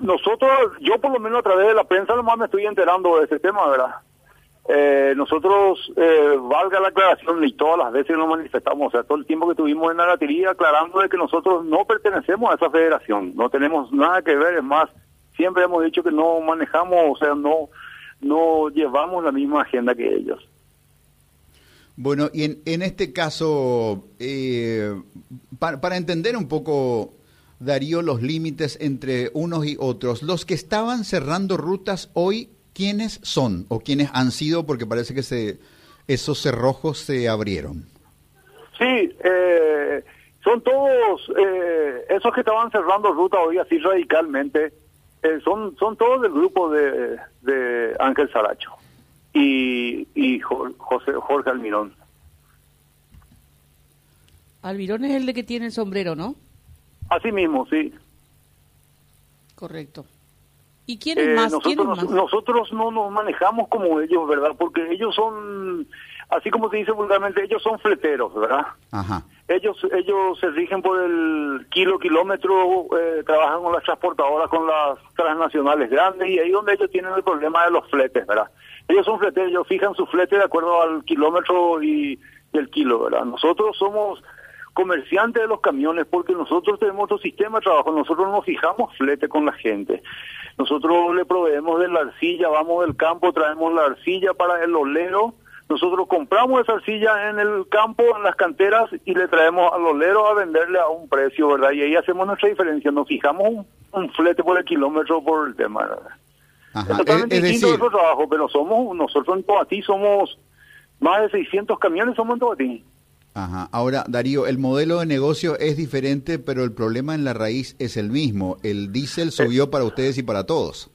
nosotros, yo por lo menos a través de la prensa nomás me estoy enterando de ese tema, ¿verdad? Eh, nosotros, eh, valga la aclaración, y todas las veces nos manifestamos, o sea, todo el tiempo que tuvimos en la galería aclarando de que nosotros no pertenecemos a esa federación, no tenemos nada que ver, es más, siempre hemos dicho que no manejamos, o sea, no, no llevamos la misma agenda que ellos. Bueno, y en, en este caso, eh, para, para entender un poco Darío, los límites entre unos y otros. Los que estaban cerrando rutas hoy, ¿quiénes son o quiénes han sido? Porque parece que se, esos cerrojos se abrieron. Sí, eh, son todos eh, esos que estaban cerrando rutas hoy así radicalmente. Eh, son son todos del grupo de, de Ángel Saracho y, y José, Jorge Almirón. Almirón es el de que tiene el sombrero, ¿no? Así mismo, sí. Correcto. ¿Y quiénes eh, más? Nosotros, nosotros no nos manejamos como ellos, ¿verdad? Porque ellos son, así como se dice vulgarmente, ellos son fleteros, ¿verdad? Ajá. Ellos ellos se rigen por el kilo, kilómetro, eh, trabajan con las transportadoras, con las transnacionales grandes, y ahí donde ellos tienen el problema de los fletes, ¿verdad? Ellos son fleteros, ellos fijan su flete de acuerdo al kilómetro y, y el kilo, ¿verdad? Nosotros somos comerciante de los camiones porque nosotros tenemos otro sistema de trabajo, nosotros no fijamos flete con la gente. Nosotros le proveemos de la arcilla, vamos del campo, traemos la arcilla para el olero, nosotros compramos esa arcilla en el campo, en las canteras y le traemos al olero a venderle a un precio, ¿verdad? Y ahí hacemos nuestra diferencia, nos fijamos un, flete por el kilómetro por el tema, ¿verdad? Es totalmente distinto decir... nuestro trabajo, pero somos, nosotros en Tobatí somos más de 600 camiones, somos en Tobatí. Ajá. Ahora, Darío, el modelo de negocio es diferente, pero el problema en la raíz es el mismo. El diésel subió para ustedes y para todos.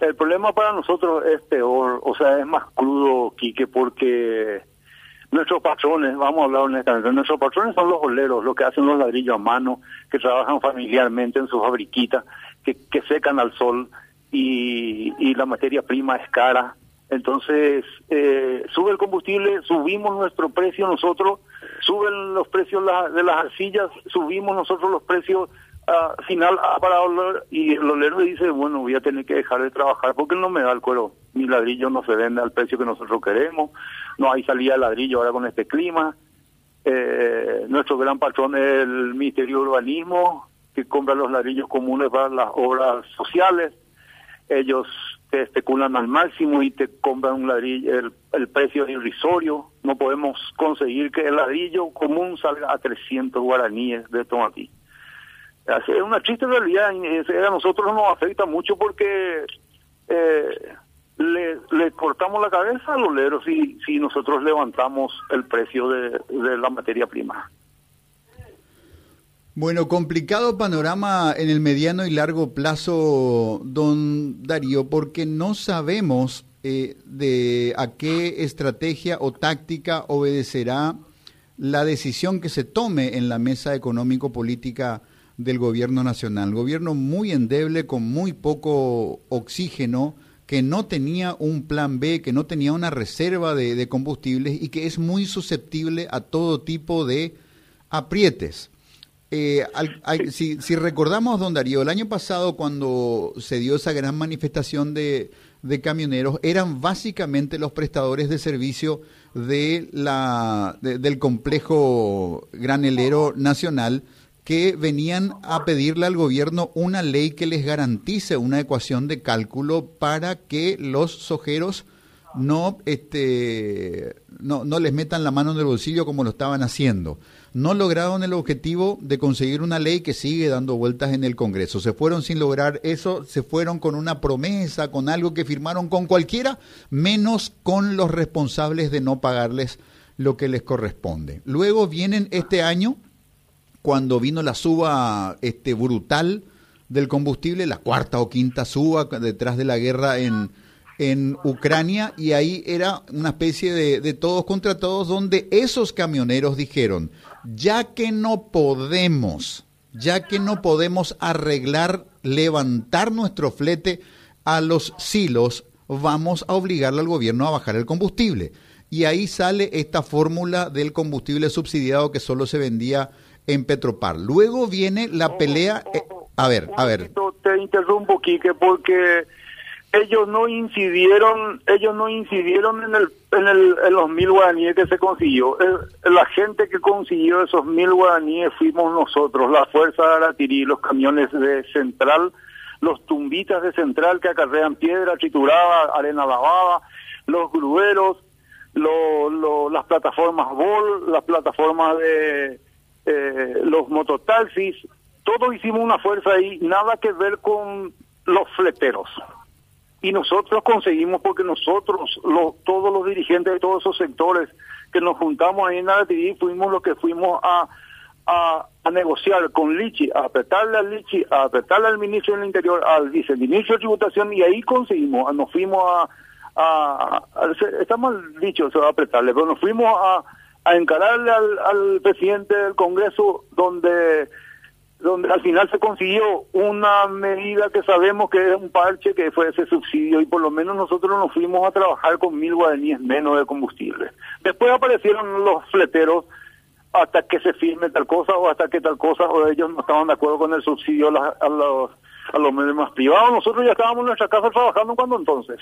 El problema para nosotros es peor, o sea, es más crudo, Quique, porque nuestros patrones, vamos a hablar honestamente, nuestros patrones son los oleros, los que hacen los ladrillos a mano, que trabajan familiarmente en su fabriquita, que, que secan al sol y, y la materia prima es cara. Entonces, eh, sube el combustible, subimos nuestro precio nosotros, suben los precios de las arcillas, subimos nosotros los precios uh, final para oler, y el olero dice, bueno, voy a tener que dejar de trabajar porque no me da el cuero. Mi ladrillo no se vende al precio que nosotros queremos, no hay salida de ladrillo ahora con este clima. Eh, nuestro gran patrón es el Ministerio de Urbanismo, que compra los ladrillos comunes para las obras sociales. Ellos te especulan al máximo y te compran un ladrillo, el, precio es irrisorio. No podemos conseguir que el ladrillo común salga a 300 guaraníes de tomatí. Es una triste realidad, a nosotros nos afecta mucho porque eh, le, le, cortamos la cabeza al olero si, si nosotros levantamos el precio de, de la materia prima. Bueno, complicado panorama en el mediano y largo plazo, don Darío, porque no sabemos eh, de a qué estrategia o táctica obedecerá la decisión que se tome en la mesa económico-política del gobierno nacional. Gobierno muy endeble, con muy poco oxígeno, que no tenía un plan B, que no tenía una reserva de, de combustibles y que es muy susceptible a todo tipo de aprietes. Eh, si, si, recordamos, don Darío, el año pasado cuando se dio esa gran manifestación de, de camioneros, eran básicamente los prestadores de servicio de la, del complejo granelero nacional que venían a pedirle al gobierno una ley que les garantice una ecuación de cálculo para que los sojeros no, este, no, no les metan la mano en el bolsillo como lo estaban haciendo no lograron el objetivo de conseguir una ley que sigue dando vueltas en el Congreso. Se fueron sin lograr eso, se fueron con una promesa, con algo que firmaron con cualquiera, menos con los responsables de no pagarles lo que les corresponde. Luego vienen este año, cuando vino la suba este, brutal del combustible, la cuarta o quinta suba detrás de la guerra en en Ucrania y ahí era una especie de, de, todos contra todos donde esos camioneros dijeron, ya que no podemos, ya que no podemos arreglar, levantar nuestro flete a los silos, vamos a obligarle al gobierno a bajar el combustible. Y ahí sale esta fórmula del combustible subsidiado que solo se vendía en Petropar. Luego viene la pelea... Eh, A ver, a ver. Te interrumpo, Quique, porque ellos no incidieron, ellos no incidieron en el, en el, en los mil guaraníes que se consiguió. la gente que consiguió esos mil guaraníes fuimos nosotros, la fuerza de Aratirí, los camiones de Central, los tumbitas de Central que acarrean piedra triturada, arena lavada, los grueros, lo, las plataformas BOL, las plataformas de eh, los mototaxis, todos hicimos una fuerza ahí, nada que ver con los fleteros y nosotros conseguimos porque nosotros, todos los dirigentes de todos esos sectores que nos juntamos ahí en TV fuimos los que fuimos a, a, negociar con Lichi, a apretarle al Lichi, a apretarle al ministro del Interior, al viceministro de Tributación y ahí conseguimos, nos fuimos a, a, está mal dicho eso, a apretarle, pero nos fuimos a, a encararle al, al presidente del Congreso donde donde al final se consiguió una medida que sabemos que es un parche que fue ese subsidio y por lo menos nosotros nos fuimos a trabajar con mil guaraníes menos de combustible. Después aparecieron los fleteros hasta que se firme tal cosa o hasta que tal cosa o ellos no estaban de acuerdo con el subsidio a, los a los medios más privados. Nosotros ya estábamos en nuestra casa trabajando cuando entonces.